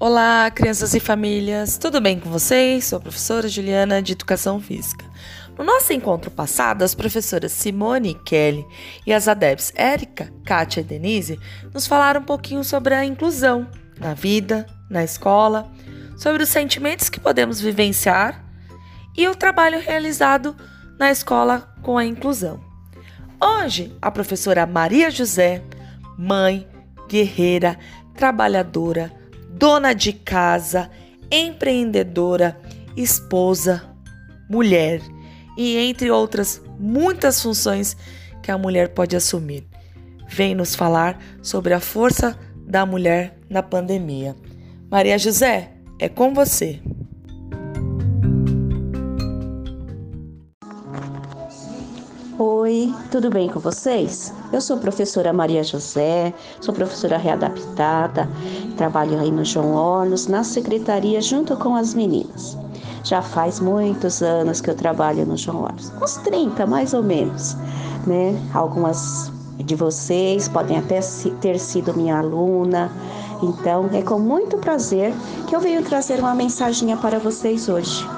Olá, crianças e famílias, tudo bem com vocês? Sou a professora Juliana de Educação Física. No nosso encontro passado, as professoras Simone e Kelly e as adepts Érica, Kátia e Denise nos falaram um pouquinho sobre a inclusão na vida, na escola, sobre os sentimentos que podemos vivenciar e o trabalho realizado na escola com a inclusão. Hoje, a professora Maria José, mãe, guerreira, trabalhadora, dona de casa, empreendedora, esposa, mulher e entre outras muitas funções que a mulher pode assumir. Vem nos falar sobre a força da mulher na pandemia. Maria José, é com você. Oi, tudo bem com vocês? Eu sou professora Maria José, sou professora readaptada, trabalho aí no João Hornos, na secretaria junto com as meninas. Já faz muitos anos que eu trabalho no João Hornos, uns 30 mais ou menos, né? Algumas de vocês podem até ter sido minha aluna, então é com muito prazer que eu venho trazer uma mensaginha para vocês hoje.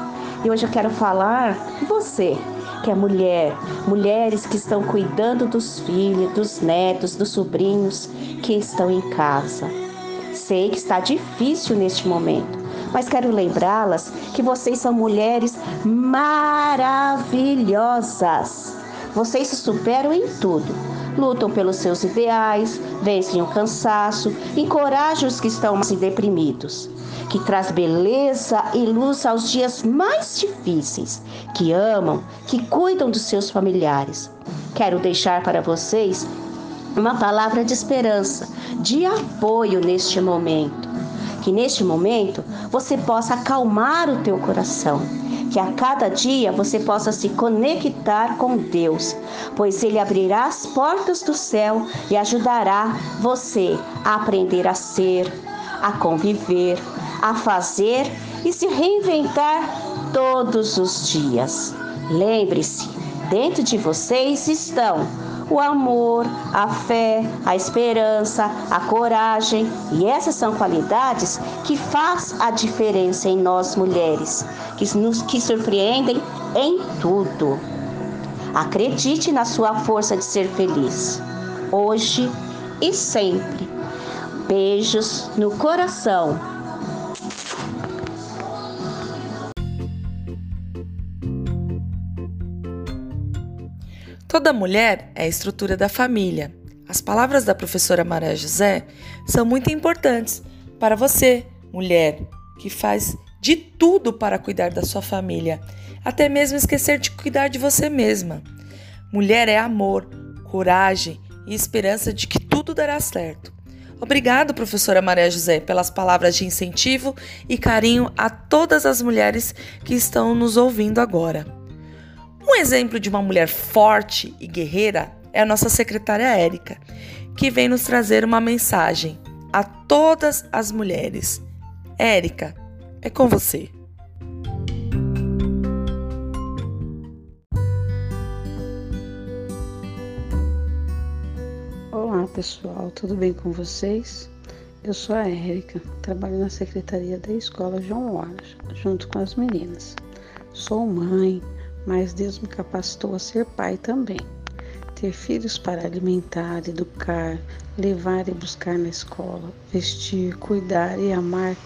E hoje eu quero falar você que é mulher, mulheres que estão cuidando dos filhos, dos netos, dos sobrinhos que estão em casa. Sei que está difícil neste momento, mas quero lembrá-las que vocês são mulheres maravilhosas. Vocês se superam em tudo. Lutam pelos seus ideais, vencem o cansaço, encorajam os que estão mais deprimidos que traz beleza e luz aos dias mais difíceis, que amam, que cuidam dos seus familiares. Quero deixar para vocês uma palavra de esperança, de apoio neste momento. Que neste momento você possa acalmar o teu coração, que a cada dia você possa se conectar com Deus, pois Ele abrirá as portas do céu e ajudará você a aprender a ser, a conviver, a fazer e se reinventar todos os dias. Lembre-se, dentro de vocês estão o amor, a fé, a esperança, a coragem, e essas são qualidades que faz a diferença em nós mulheres, que nos que surpreendem em tudo. Acredite na sua força de ser feliz, hoje e sempre. Beijos no coração Toda mulher é a estrutura da família. As palavras da professora Maria José são muito importantes para você, mulher, que faz de tudo para cuidar da sua família, até mesmo esquecer de cuidar de você mesma. Mulher é amor, coragem e esperança de que tudo dará certo. Obrigado, professora Maria José, pelas palavras de incentivo e carinho a todas as mulheres que estão nos ouvindo agora. Um exemplo de uma mulher forte e guerreira é a nossa secretária Érica, que vem nos trazer uma mensagem a todas as mulheres. Érica, é com você. Olá pessoal, tudo bem com vocês? Eu sou a Érica, trabalho na secretaria da escola João Wallace, junto com as meninas. Sou mãe, mas Deus me capacitou a ser pai também. Ter filhos para alimentar, educar, levar e buscar na escola, vestir, cuidar e amar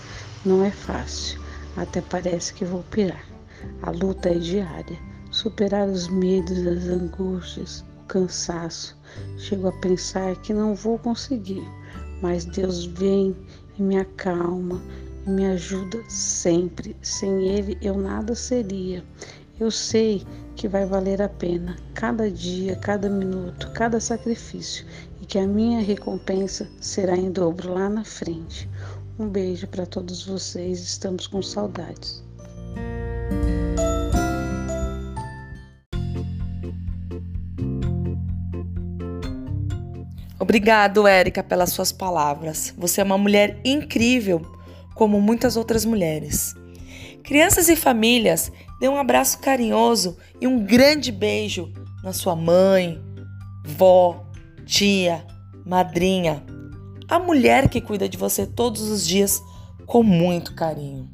não é fácil. Até parece que vou pirar. A luta é diária. Superar os medos, as angústias, o cansaço. Chego a pensar que não vou conseguir, mas Deus vem e me acalma e me ajuda sempre. Sem Ele eu nada seria. Eu sei que vai valer a pena cada dia, cada minuto, cada sacrifício e que a minha recompensa será em dobro lá na frente. Um beijo para todos vocês, estamos com saudades. Obrigado, Érica, pelas suas palavras. Você é uma mulher incrível, como muitas outras mulheres. Crianças e famílias, dê um abraço carinhoso e um grande beijo na sua mãe, vó, tia, madrinha, a mulher que cuida de você todos os dias, com muito carinho.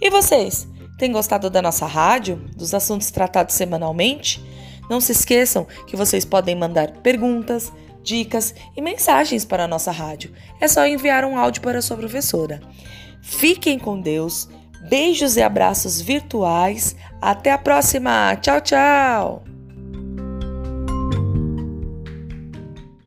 E vocês, têm gostado da nossa rádio, dos assuntos tratados semanalmente? Não se esqueçam que vocês podem mandar perguntas, dicas e mensagens para a nossa rádio. É só enviar um áudio para a sua professora. Fiquem com Deus, beijos e abraços virtuais. Até a próxima! Tchau, tchau!